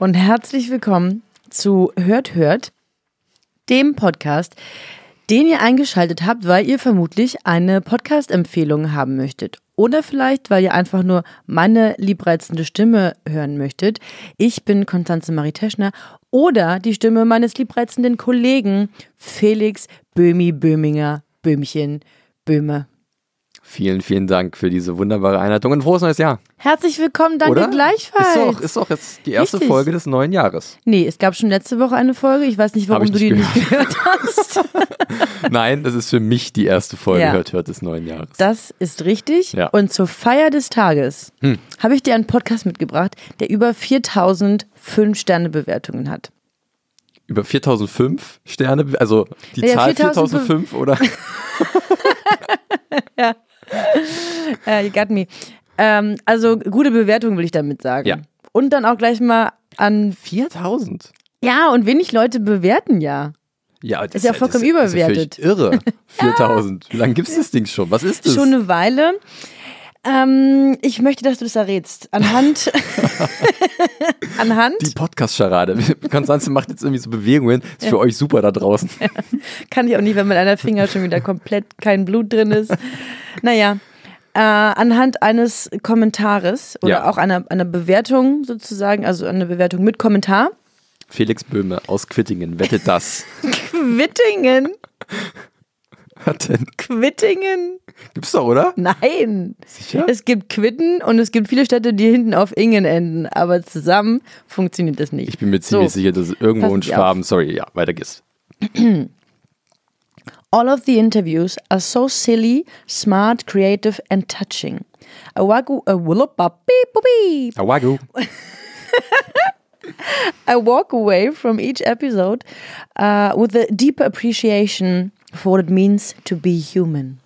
Und herzlich willkommen zu Hört Hört, dem Podcast, den ihr eingeschaltet habt, weil ihr vermutlich eine Podcast-Empfehlung haben möchtet. Oder vielleicht, weil ihr einfach nur meine liebreizende Stimme hören möchtet. Ich bin Konstanze Marie Teschner oder die Stimme meines liebreizenden Kollegen Felix Böhmi Böhminger Böhmchen Böhme. Vielen, vielen Dank für diese wunderbare Einleitung und frohes neues Jahr. Herzlich willkommen, danke Oder? gleichfalls. Ist doch, ist doch jetzt die erste Richtig. Folge des neuen Jahres. Nee, es gab schon letzte Woche eine Folge. Ich weiß nicht, warum ich du nicht die nicht gehört hast. Nein, das ist für mich die erste Folge Ja. Hört Hört des neuen Jahres. Das ist richtig. Ja. Und zur Feier des Tages habe ich dir einen Podcast mitgebracht, der über 4000 5-Sterne-Bewertungen hat. Über 4005 Sterne, also die Ja, Zahl 4005 4005 oder? Äh, you got me. Ähm, also gute Bewertung will ich damit sagen. Ja. Und dann auch gleich mal an. 4000? Ja, und wenig Leute bewerten ja. Ja, das Ist ja vollkommen überbewertet. Das ist irre. 4000. Wie lange gibt es das Ding schon? Was ist das? Schon eine Weile. Ähm, ich möchte, dass du das errätst. Anhand. anhand. die Podcast-Scharade. Konstanze macht jetzt irgendwie so Bewegungen. Ist für euch super da draußen. Kann ich auch nicht, wenn mit einer Finger schon wieder komplett kein Blut drin ist. Naja, äh, anhand eines Kommentares oder Ja. auch einer, einer Bewertung sozusagen, also eine Bewertung mit Kommentar. Felix Böhme aus Quittingen wettet das. Quittingen? Hat denn? Quittingen? Gibt's doch, oder? Nein. Sicher? Es gibt Quitten und es gibt viele Städte, die hinten auf Ingen enden, aber zusammen funktioniert das nicht. Ich bin mir ziemlich So. sicher, dass irgendwo Passen in. Schwaben, sorry, ja, weiter geht's. All of the interviews are so silly, smart, creative and touching. A wagu, a wullupa, beep, beep. Awagu. I walk away from each episode uh, with a deeper appreciation for what it means to be human.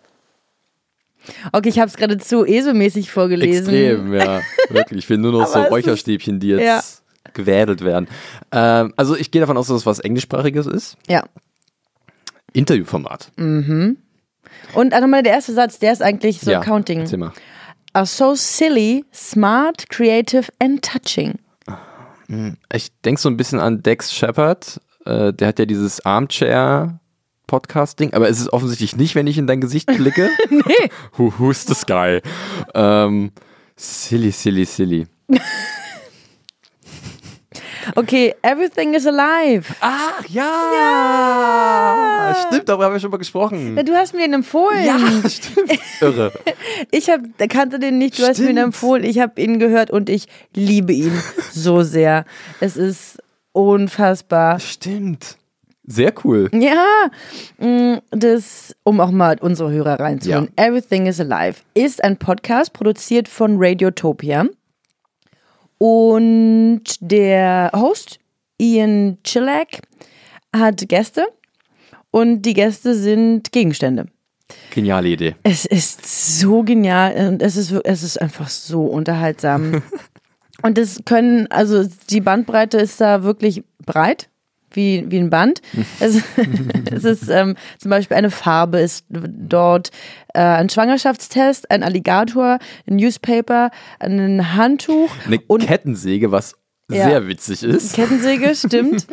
Okay, ich habe es gerade zu ESO-mäßig vorgelesen. Extrem, ja. Wirklich. Ich will nur noch so Räucherstäbchen, die jetzt Ja. gewädelt werden. Ähm, also ich gehe davon aus, dass es was Englischsprachiges ist. Ja. Interviewformat. Und auch nochmal der erste Satz, der ist eigentlich so ja. Counting. Mal. Are so silly, smart, creative and touching. Ich denke so ein bisschen an Dex Shepard. Äh, der hat ja dieses Armchair-Podcast-Ding, aber es ist offensichtlich nicht, wenn ich in dein Gesicht blicke. nee. Who, who's the sky? Ähm, silly, silly, silly. Okay, everything is alive. Ach ja! Stimmt, darüber haben wir schon mal gesprochen. Ja, du hast mir den empfohlen. Ja, stimmt. Irre. Ich hab, kannte den nicht, du hast mir ihn Stimmt. empfohlen, ich habe ihn gehört und ich liebe ihn so sehr. Es ist unfassbar. Stimmt. Sehr cool. Ja, mm, das, um auch mal unsere Hörer reinzuholen. Everything is Alive ist ein Podcast produziert von Radiotopia. Und der Host, Ian Chillack, hat Gäste. Und die Gäste sind Gegenstände. Geniale Idee. Es ist so genial und es ist, es ist einfach so unterhaltsam. und das können, also die Bandbreite ist da wirklich breit, wie, wie ein Band. es, es ist ähm, zum Beispiel eine Farbe ist dort, äh, ein Schwangerschaftstest, ein Alligator, ein Newspaper, ein Handtuch Eine und Kettensäge, was Ja. sehr witzig ist. Kettensäge, stimmt.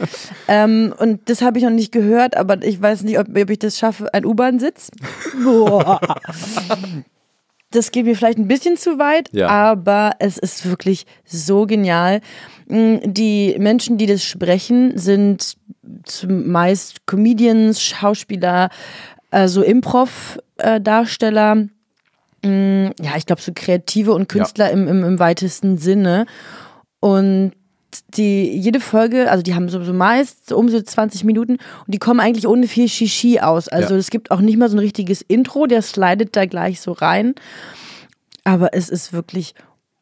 ähm, und das habe ich noch nicht gehört, aber ich weiß nicht, ob, ob ich das schaffe. Ein U-Bahn-Sitz. Das geht mir vielleicht ein bisschen zu weit, Ja. aber es ist wirklich so genial. Mm, Die Menschen, die das sprechen, sind zumeist Comedians, Schauspieler, äh, so Improv-Darsteller. Mm, Ja, ich glaube, so Kreative und Künstler im, im, im weitesten Sinne. Und die, jede Folge, also die haben so, so meist um so 20 Minuten und die kommen eigentlich ohne viel Shishi aus. Also Ja. es gibt auch nicht mal so ein richtiges Intro, der slidet da gleich so rein. Aber es ist wirklich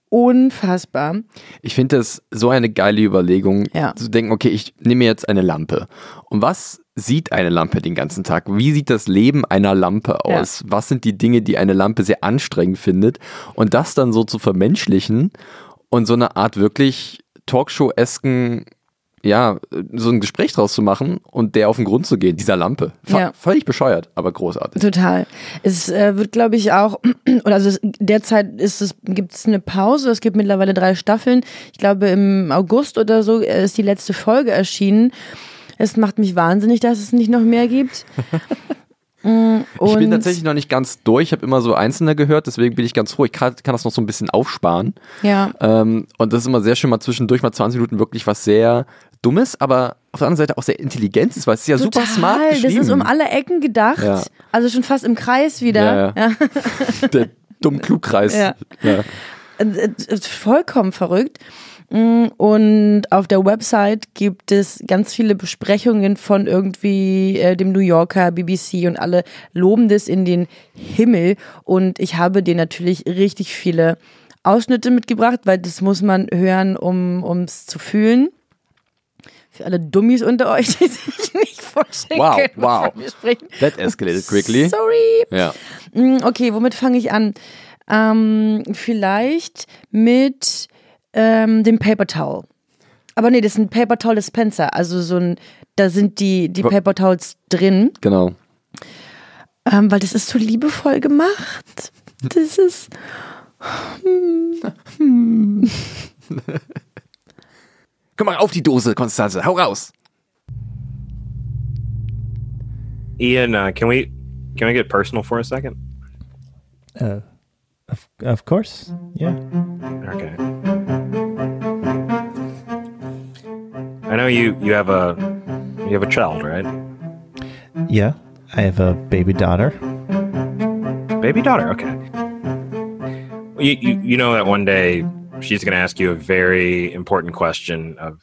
unfassbar. Ich finde das so eine geile Überlegung, Ja. zu denken, okay, ich nehme jetzt eine Lampe. Und was sieht eine Lampe den ganzen Tag? Wie sieht das Leben einer Lampe Ja. aus? Was sind die Dinge, die eine Lampe sehr anstrengend findet? Und das dann so zu vermenschlichen und so eine Art wirklich Talkshow-esken, ja, so ein Gespräch draus zu machen und der auf den Grund zu gehen, dieser Lampe. Fa- Ja. Völlig bescheuert, aber großartig. Total. Es äh, wird, glaube ich, auch, oder also es, derzeit ist es, gibt es eine Pause. Es gibt mittlerweile drei Staffeln. Ich glaube, im August oder so äh, ist die letzte Folge erschienen. Es macht mich wahnsinnig, dass es nicht noch mehr gibt. Mm, Ich bin und- tatsächlich noch nicht ganz durch. Ich habe immer so Einzelne gehört, deswegen bin ich ganz froh. Ich kann, kann das noch so ein bisschen aufsparen. Ja. Ähm, und das ist immer sehr schön, mal zwischendurch mal 20 Minuten wirklich was sehr Dummes, aber auf der anderen Seite auch sehr Intelligentes, weil es ist ja super smart Das geschrieben. ist um alle Ecken gedacht. Ja. Also schon fast im Kreis wieder. Ja, ja. Der dumm-klug-Kreis. Ja. Ja. Äh, äh, vollkommen verrückt. Mm, Und auf der Website gibt es ganz viele Besprechungen von irgendwie äh, dem New Yorker, BBC und alle loben das in den Himmel. Und ich habe dir natürlich richtig viele Ausschnitte mitgebracht, weil das muss man hören, um es zu fühlen. Für alle Dummies unter euch, die sich nicht vorstellen Wow, können, wow. wir sprechen. That escalated quickly. Sorry. Ja. Mm, Okay, womit fange ich an? Ähm, vielleicht mit ähm, dem Paper Towel. Aber nee, das ist ein Paper Towel Dispenser. Also so ein, da sind die, die Paper Towels drin. Genau. Ähm, weil das ist so liebevoll gemacht. Das ist. Komm mal auf die Dose, Konstanze. Hau raus. Ian, uh, can we can we get personal for a second? Uh, of, of course. Yeah. Okay. I know you you have a you have a child, right? Yeah. I have a baby daughter. Baby daughter. Okay. You you, you know that one day she's going to ask you a very important question of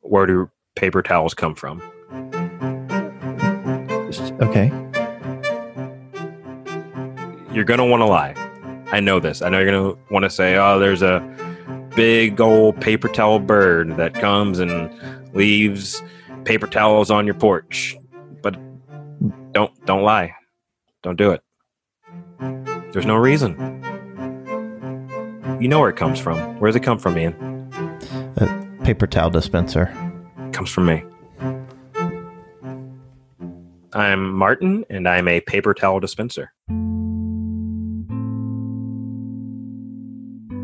where do paper towels come from? Okay. You're going to want to lie. I know this. I know you're going to want to say, "Oh, there's a big old paper towel bird that comes and leaves paper towels on your porch." But don't don't lie. Don't do it. There's no reason. You know where it comes from. Where does it come from, Ian? A paper towel dispenser. Comes from me. I'm Martin, and I'm a paper towel dispenser.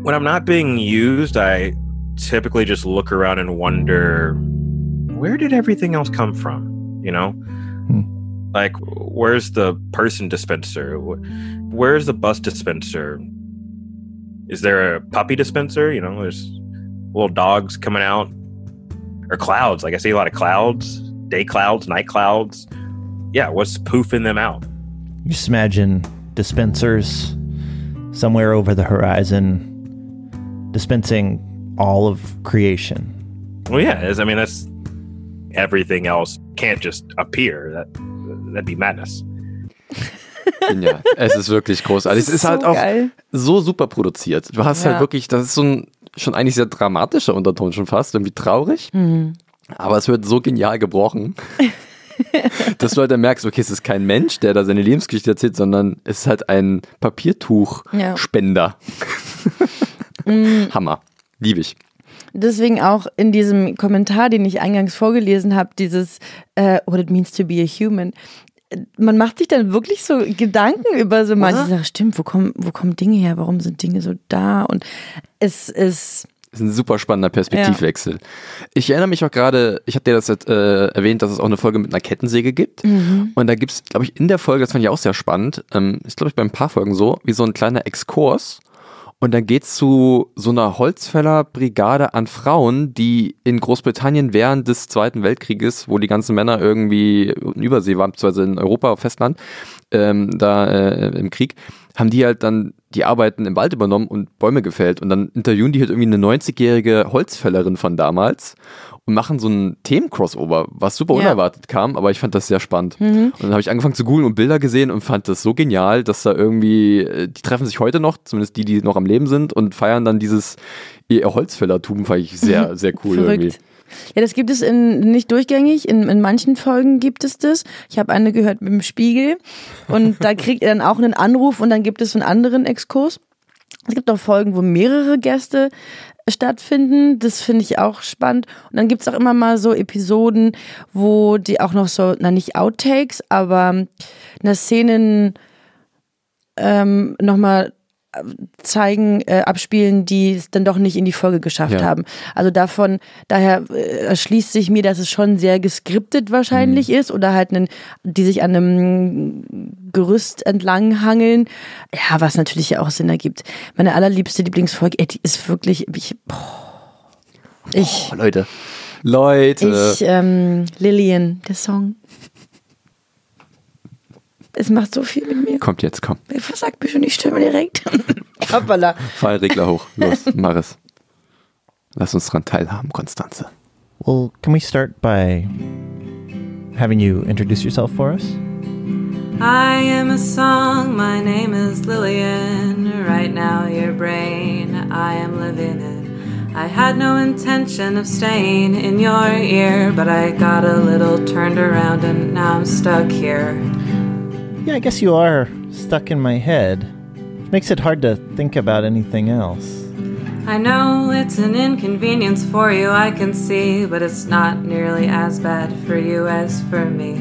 When I'm not being used, I typically just look around and wonder where did everything else come from? You know? Hmm. Like, where's the person dispenser? Where's the bus dispenser? Is there a puppy dispenser? You know, there's little dogs coming out or clouds. Like I see a lot of clouds, day clouds, night clouds. Yeah, what's poofing them out? You just imagine dispensers somewhere over the horizon dispensing all of creation. Well, yeah, it's- I mean that's everything else can't just appear. That that'd be madness. Genial. es ist wirklich großartig. Es ist halt so auch geil. so super produziert. Du hast Ja. halt wirklich, das ist so ein schon eigentlich sehr dramatischer Unterton schon fast, irgendwie traurig. Mhm. Aber es wird so genial gebrochen, dass du halt dann merkst, okay, es ist kein Mensch, der da seine Lebensgeschichte erzählt, sondern es ist halt ein Ja. Papiertuchspender. Mhm. Hammer. Liebe ich. Deswegen auch in diesem Kommentar, den ich eingangs vorgelesen habe, dieses äh, What it means to be a human. Man macht sich dann wirklich so Gedanken über so manche Sachen. Stimmt, wo kommen, wo kommen Dinge her? Warum sind Dinge so da? Und es ist Das ist ein super spannender Perspektivwechsel. Ich erinnere mich auch gerade, ich habe dir das jetzt, äh, erwähnt, dass es auch eine Folge mit einer Kettensäge gibt. Und da gibt es, glaube ich, in der Folge, das fand ich auch sehr spannend, ähm, ist, glaube ich, bei ein paar Folgen so, wie so ein kleiner Exkurs. Und dann geht's zu so einer Holzfällerbrigade an Frauen, die in Großbritannien während des Zweiten Weltkrieges, wo die ganzen Männer irgendwie in Übersee waren, beziehungsweise in Europa Festland, ähm, da äh, im Krieg, haben die halt dann die Arbeiten im Wald übernommen und Bäume gefällt. Und dann interviewen die halt irgendwie eine 90-jährige Holzfällerin von damals. Und machen so ein Themen-Crossover, was super Ja. unerwartet kam, aber ich fand das sehr spannend. Mhm. Und dann habe ich angefangen zu googeln und Bilder gesehen und fand das so genial, dass da irgendwie, äh, die treffen sich heute noch, zumindest die, die noch am Leben sind und feiern dann dieses ihr Holzfällertum, fand ich sehr, sehr cool irgendwie. Verrückt. Ja, das gibt es in, nicht durchgängig. In, in manchen Folgen gibt es das. Ich habe eine gehört mit dem Spiegel und da kriegt er dann auch einen Anruf und dann gibt es einen anderen Exkurs. Es gibt auch Folgen, wo mehrere Gäste stattfinden. Das finde ich auch spannend. Und dann gibt es auch immer mal so Episoden, wo die auch noch so, na nicht Outtakes, aber eine Szenen ähm, nochmal zeigen, äh, abspielen, die es dann doch nicht in die Folge geschafft Ja. haben. Also davon, daher äh, erschließt sich mir, dass es schon sehr geskriptet wahrscheinlich Mhm. ist oder halt einen, die sich an einem Gerüst entlang hangeln. Ja, was natürlich ja auch Sinn ergibt. Meine allerliebste Lieblingsfolge, ey, die ist wirklich, ich, boah. ich, Oh, Leute. Leute. ich, ähm, Lillian, der Song. Es macht so viel mit mir. Kommt jetzt, komm. Versagt mir schon die Stimme direkt. Hoppala. Fallregler hoch. Los, mach es. Lass uns dran teilhaben, Konstanze. Well, can we start by having you introduce yourself for us? I am a song, my name is Lillian. Right now, your brain I am living in. I had no intention of staying in your ear, but I got a little turned around and now I'm stuck here. Yeah, I guess you are stuck in my head. Makes it hard to think about anything else. I know it's an inconvenience for you, I can see, but it's not nearly as bad for you as for me.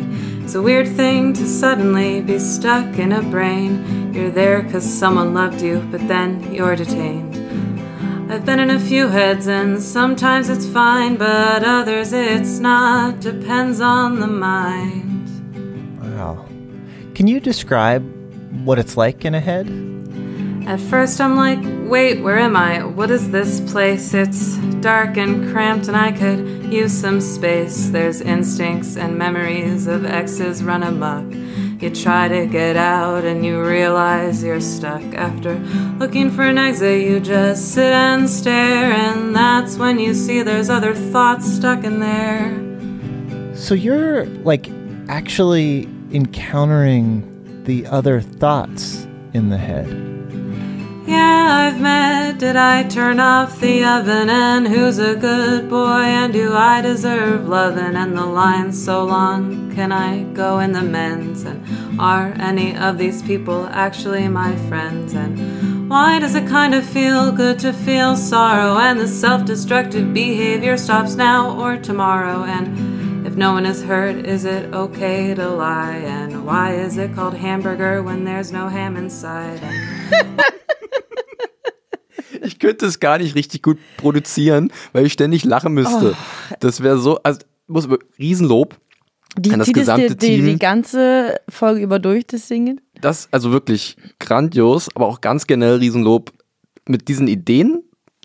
It's a weird thing to suddenly be stuck in a brain. You're there because someone loved you, but then you're detained. I've been in a few heads, and sometimes it's fine, but others it's not. Depends on the mind. Can you describe what it's like in a head? At first, I'm like, wait, where am I? What is this place? It's dark and cramped, and I could use some space. There's instincts and memories of exes run amok. You try to get out, and you realize you're stuck. After looking for an exit, you just sit and stare, and that's when you see there's other thoughts stuck in there. So you're like actually encountering the other thoughts in the head. Yeah, I've met. Did I turn off the oven? And who's a good boy? And do I deserve loving? And the line's so long. Can I go in the men's? And are any of these people actually my friends? And why does it kind of feel good to feel sorrow? And the self destructive behavior stops now or tomorrow? And no one is hurt, is it okay to lie? And why is it called hamburger when there's no ham inside? Ich könnte es gar nicht richtig gut produzieren, weil ich ständig lachen müsste. Das wäre so, also muss Riesenlob. Die An das gesamte die, die, die Team. ganze Folge über durch, das Singen. Das also wirklich grandios, aber auch ganz generell Riesenlob, mit diesen Ideen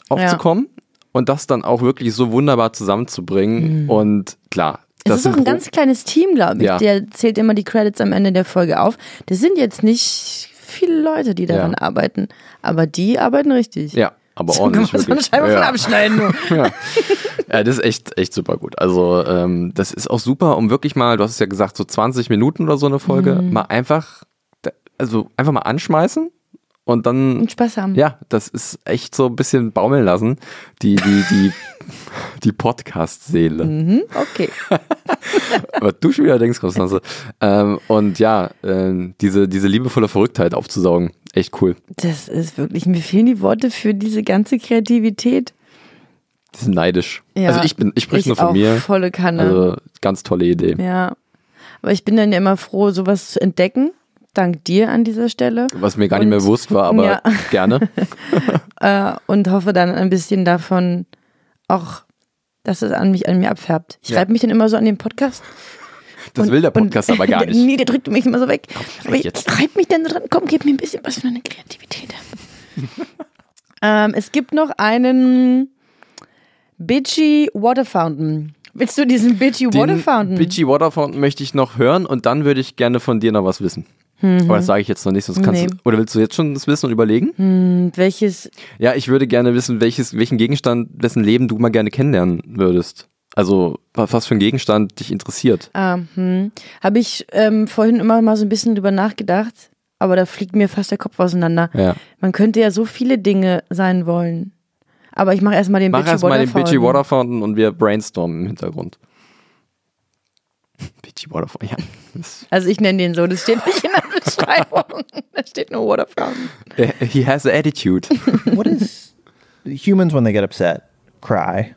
aufzukommen und das dann auch wirklich so wunderbar zusammenzubringen. Und klar, Es das ist auch ein ganz kleines Team, glaube ich. Ja. Der zählt immer die Credits am Ende der Folge auf. Das sind jetzt nicht viele Leute, die daran Ja. arbeiten, aber die arbeiten richtig. Ja, aber So kann man ordentlich. so eine. Scheibe ja. von abschneiden. Ja. ja, das ist echt, echt super gut. Also, ähm, das ist auch super, um wirklich mal, du hast es ja gesagt, so 20 Minuten oder so eine Folge, Mhm. mal einfach, also einfach mal anschmeißen und dann. Und Spaß haben. Ja, das ist echt so ein bisschen baumeln lassen, die, die, die, die Podcast-Seele. Mhm, okay. Was du schon wieder denkst, Konstanze. Ähm, und ja, ähm, diese, diese liebevolle Verrücktheit aufzusaugen, echt cool. Das ist wirklich, mir fehlen die Worte für diese ganze Kreativität. Die sind neidisch. Ja, also ich bin, ich spreche nur von auch mir. Volle Kanne. Also ganz tolle Idee. ja. Aber ich bin dann ja immer froh, sowas zu entdecken. Dank dir an dieser Stelle. Was mir gar nicht Und- mehr bewusst war, aber Ja. gerne. Äh, und hoffe dann ein bisschen davon auch, dass es an mich, an mir abfärbt. Ich Ja. reibe mich dann immer so an den Podcast. Das und, will der Podcast und, aber gar nicht. Nee, der drückt mich immer so weg. Aber ich, jetzt. ich reibe mich dann so dran. Komm, gib mir ein bisschen was für eine Kreativität. ähm, es gibt noch einen Bitchy Water Fountain. Willst du diesen Bitchy Water Fountain? Bitchy Water Fountain möchte ich noch hören und dann würde ich gerne von dir noch was wissen. Aber das sage ich jetzt noch nicht, sonst kannst Nee. du. Oder willst du jetzt schon das wissen und überlegen? Und welches? Ja, ich würde gerne wissen, welches, welchen Gegenstand, wessen Leben du mal gerne kennenlernen würdest. Also wa- was für ein Gegenstand dich interessiert. Ah, hm. Habe ich ähm, vorhin immer mal so ein bisschen drüber nachgedacht, aber da fliegt mir fast der Kopf auseinander. Ja. Man könnte ja so viele Dinge sein wollen. Aber ich mache erstmal den Mach Bitchy erstmal den Water Bitchy Fountain. Water Fountain und wir brainstormen im Hintergrund. Bitchy Water Fountain, ja. Also ich nenne den so, das steht nicht in der Beschreibung. da steht nur Water Fountain. Äh, He has an attitude. what is humans when they get upset cry?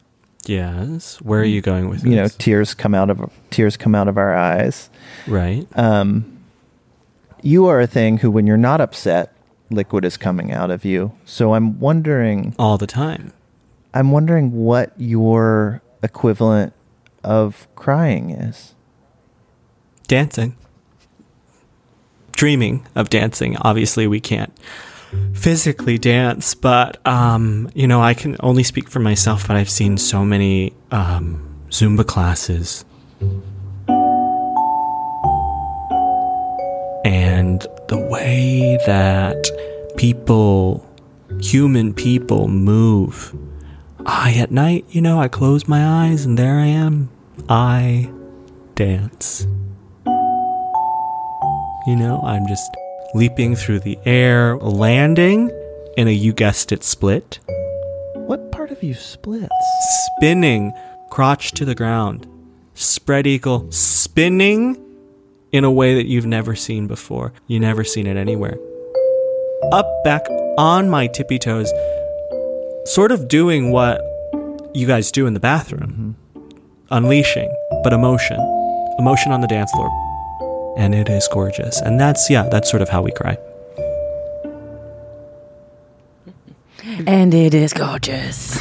Yes. Where are you going with You know, tears come out of tears come out of our eyes. right. Um, you are a thing who, when you're not upset, liquid is coming out of you. So I'm wondering, All the time. I'm wondering what your equivalent of crying is. Dancing. Dreaming of dancing. Obviously, we can't physically dance, but um, you know, I can only speak for myself. But I've seen so many um, Zumba classes, and the way that people, human people, move. I at night, you know, I close my eyes and there I am. I dance. You know, I'm just leaping through the air, landing in a you guessed it split, What part of you splits? spinning crotch to the ground, spread eagle, spinning in a way that you've never seen before. You never seen it anywhere. Up back on my tippy toes, sort of doing what you guys do in the bathroom. Mm-hmm. Unleashing, but emotion. Emotion on the dance floor. And it is gorgeous. And that's yeah, that's sort of how we cry. And it is gorgeous.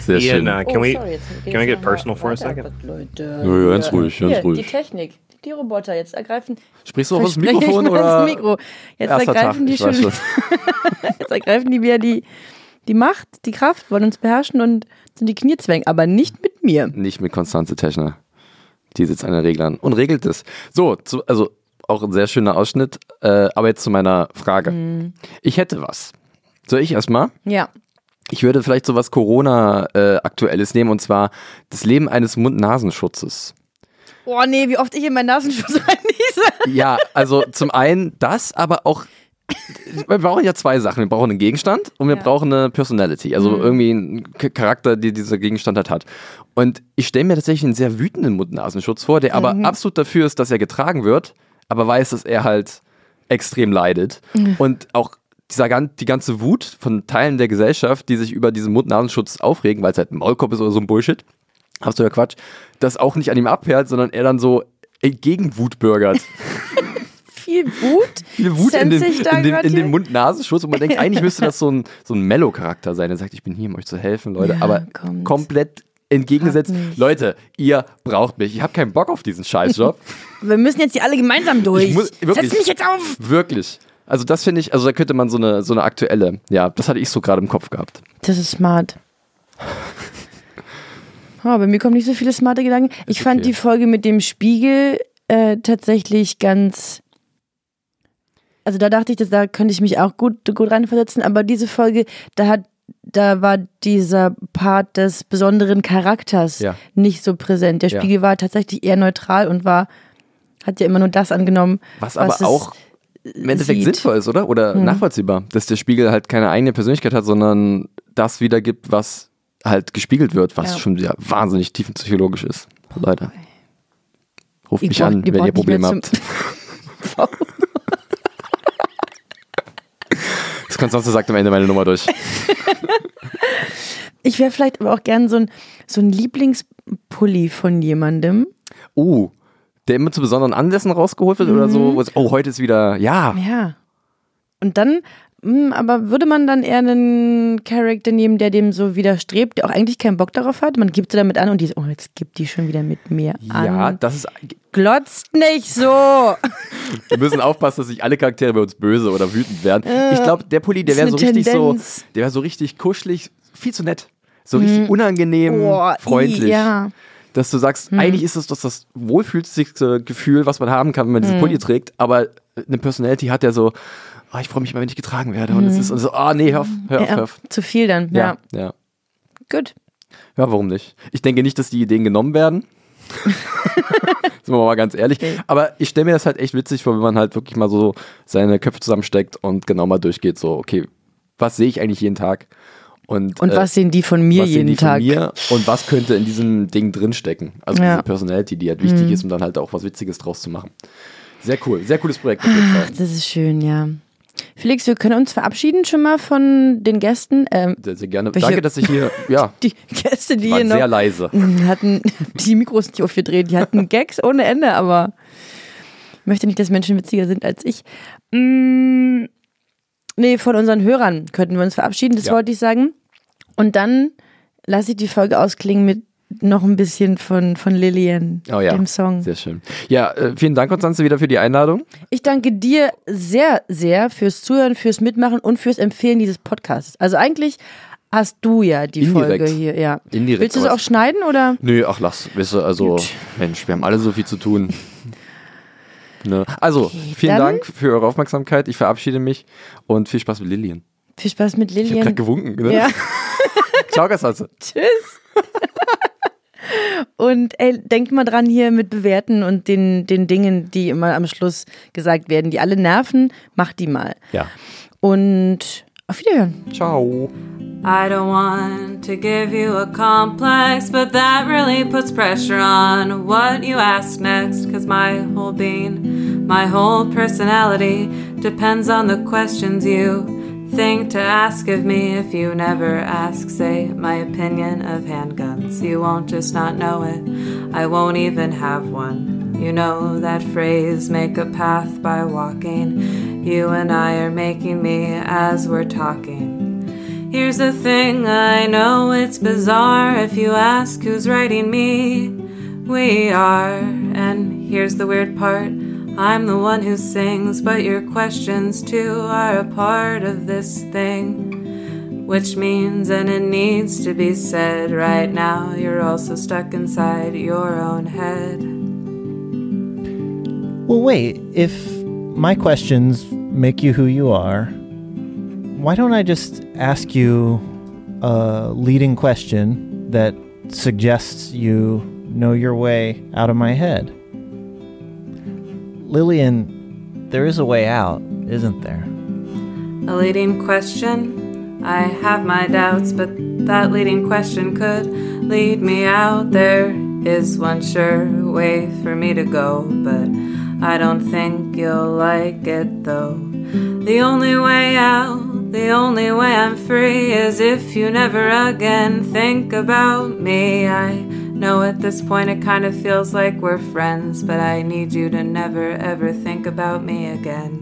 Sehr schön. Ian, uh, can we Oh, sorry, jetzt can we get personal for a second? Leute. Ja, ganz ruhig, ganz Hier, ruhig. Die Technik, die Roboter jetzt ergreifen. Sprichst du auch ins Mikrofon oder? ins Mikro. Jetzt ergreifen Tag, die schon, jetzt ergreifen die wieder die, die Macht, die Kraft, wollen uns beherrschen und sind die Knie zwängen, aber nicht mit mir. Nicht mit Konstanze Techner. Die sitzt an den Reglern und regelt es. So, zu, also auch ein sehr schöner Ausschnitt. Äh, aber jetzt zu meiner Frage. Mhm. Ich hätte was. Soll ich erstmal? Ja. Ich würde vielleicht so was Corona-Aktuelles nehmen und zwar das Leben eines Mund-Nasenschutzes. Oh nee, wie oft ich in meinen Nasenschutz reinniese. Ja, also zum einen das, aber auch. Wir brauchen ja zwei Sachen. Wir brauchen einen Gegenstand und wir Ja. brauchen eine Personality, also irgendwie einen Charakter, die dieser Gegenstand halt hat. Und ich stelle mir tatsächlich einen sehr wütenden Mund-Nasenschutz vor, der aber absolut dafür ist, dass er getragen wird, aber weiß, dass er halt extrem leidet. Und auch dieser, die ganze Wut von Teilen der Gesellschaft, die sich über diesen Mund-Nasenschutz aufregen, weil es halt ein Maulkorb ist oder so ein Bullshit, absoluter Quatsch, das auch nicht an ihm abperlt, sondern er dann so gegen Wut bürgert. Viel Wut. Viel Wut in, den, in, den, in den hier? Mund-Nasenschutz und man denkt, eigentlich müsste das so ein, so ein Mellow-Charakter sein, der sagt, ich bin hier, um euch zu helfen, Leute, Ja, aber kommt. komplett entgegengesetzt. Leute, ihr braucht mich, ich habe keinen Bock auf diesen Scheißjob. Wir müssen jetzt die alle gemeinsam durch. Muss- wirklich. Setz mich jetzt auf. Wirklich. Also das finde ich, also da könnte man so eine, so eine aktuelle, ja, das hatte ich so gerade im Kopf gehabt. Das ist smart. Oh, bei mir kommen nicht so viele smarte Gedanken. Ich fand okay. die Folge mit dem Spiegel äh, tatsächlich ganz. Also da dachte ich, dass da könnte ich mich auch gut, gut reinversetzen, aber diese Folge, da hat, da war dieser Part des besonderen Charakters Ja. nicht so präsent. Der Ja. Spiegel war tatsächlich eher neutral und war, hat ja immer nur das angenommen. Was aber es auch im Endeffekt sieht. sinnvoll ist, oder? Oder nachvollziehbar, dass der Spiegel halt keine eigene Persönlichkeit hat, sondern das wiedergibt, was halt gespiegelt wird, was Ja. schon wieder wahnsinnig tiefenpsychologisch ist. Leute. Ruft Ihr mich braucht- an, wenn ihr Probleme habt. Das Konstanze sagt am Ende meine Nummer durch. Ich wäre vielleicht aber auch gern so ein, so ein Lieblingspulli von jemandem. Oh, der immer zu besonderen Anlässen rausgeholt wird oder so. es- Oh, heute ist wieder, ja. Ja. Und dann, aber würde man dann eher einen Charakter nehmen, der dem so widerstrebt, der auch eigentlich keinen Bock darauf hat? Man gibt sie damit an und die so, oh, jetzt gibt die schon wieder mit mir an. Ja, das ist. Glotzt nicht so. Wir müssen aufpassen, dass nicht alle Charaktere bei uns böse oder wütend werden. Ich glaube, der Pulli, der wäre so richtig Tendenz. so, der wäre so richtig kuschelig, viel zu nett. So richtig unangenehm, Boah, freundlich. ja. Dass du sagst, eigentlich ist es das, das wohlfühlsigste Gefühl, was man haben kann, wenn man diesen Pulli trägt, aber eine Personality hat der so, ah, ich freue mich mal, wenn ich getragen werde. Und es ist und so, ah, nee, hör auf, hör auf, hör ja auf. zu viel dann. Ja. Ja, ja. Gut. Ja, warum nicht? Ich denke nicht, dass die Ideen genommen werden. Sind wir mal ganz ehrlich. Okay. Aber ich stelle mir das halt echt witzig vor, wenn man halt wirklich mal so seine Köpfe zusammensteckt und genau mal durchgeht, so, okay, was sehe ich eigentlich jeden Tag? Und, Und äh, was sehen die von mir was sehen jeden Tag? mir und was könnte in diesem Ding drinstecken? Also Ja. Mhm. diese Personality, die halt wichtig ist, um dann halt auch was Witziges draus zu machen. Sehr cool, sehr cooles Projekt. Jeden Fall. Das ist schön, ja. Felix, wir können uns verabschieden schon mal von den Gästen. Ähm, Sehr, sehr gerne. Welche- Danke, dass ich hier, ja, die Gäste, die hier waren noch sehr leise. hatten die Mikros nicht aufgedreht, die hatten Gags ohne Ende, aber ich möchte nicht, dass Menschen witziger sind als ich. Mm, nee, von unseren Hörern könnten wir uns verabschieden, das Ja. wollte ich sagen. Und dann lasse ich die Folge ausklingen mit noch ein bisschen von, von Lillian, Oh ja, dem Song. sehr schön. Ja, äh, vielen Dank, Konstanze, wieder für die Einladung. Ich danke dir sehr, sehr fürs Zuhören, fürs Mitmachen und fürs Empfehlen dieses Podcasts. Also eigentlich hast du ja die Indirekt. Folge hier, ja. Indirekt, Willst du es auch schneiden oder? Nö, ach lass, weißt du, also, Mensch, wir haben alle so viel zu tun. Ne? Also, vielen dann- Dank für eure Aufmerksamkeit. Ich verabschiede mich und viel Spaß mit Lillian. Viel Spaß mit Ich habe gerade Lillian. gewunken. Ne? Ja. Ciao, Konstanze. Tschüss. Und ey, denkt mal dran hier mit Bewerten und den, den Dingen, die immer am Schluss gesagt werden, die alle nerven, macht die mal. Ja. Und auf Wiederhören. Ciao. I don't want to give you a complex, but that really puts pressure on what you ask next. Cause my whole being, my whole personality depends on the questions you think to ask of me. If you never ask, say, my opinion of handguns, you won't just not know it. I won't even have one. You know that phrase, make a path by walking. You and I are making me as we're talking. Here's the thing, I know it's bizarre if you ask who's writing me. We are, and here's the weird part I'm the one who sings, but your questions too are a part of this thing. Which means, and it needs to be said right now, you're also stuck inside your own head. Well, wait. If my questions make you who you are, why don't I just ask you a leading question that suggests you know your way out of my head? Lillian, there is a way out, isn't there? A leading question? I have my doubts, but that leading question could lead me out. There is one sure way for me to go, but I don't think you'll like it though. The only way out, the only way I'm free is if you never again think about me. I know at this point it kind of feels like we're friends, but I need you to never ever think about me again.